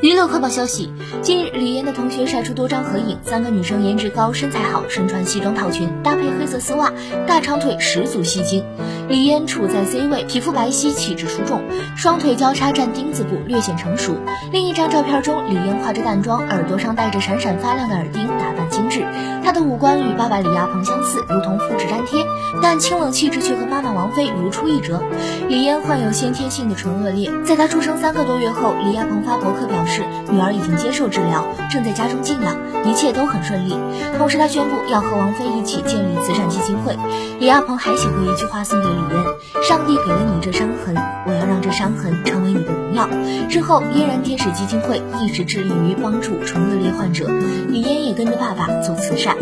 娱乐快报消息：近日，李嫣的同学晒出多张合影，三个女生颜值高、身材好，身穿西装套裙，搭配黑色丝袜，大长腿十足吸睛。李嫣处在 C 位，皮肤白皙，气质出众，双腿交叉站丁字步，略显成熟。另一张照片中，李嫣化着淡妆，耳朵上戴着闪闪发亮的耳钉，打扮精致。她的五官与爸爸李亚鹏相似，如同复制粘贴，但清冷气质却和妈妈王菲如出一辙。李嫣患有先天性的唇腭裂，在她出生三个多月后，李亚鹏发博客表示，女儿已经接受治疗，正在家中静养，一切都很顺利。同时，他宣布要和王菲一起建立慈善基金会。李亚鹏还写过一句话送给李嫣：“上帝给了你这伤痕，我要让这伤痕成为你的荣耀。”之后，嫣然天使基金会一直致力于帮助唇腭裂患者，李嫣也跟着爸爸做慈善。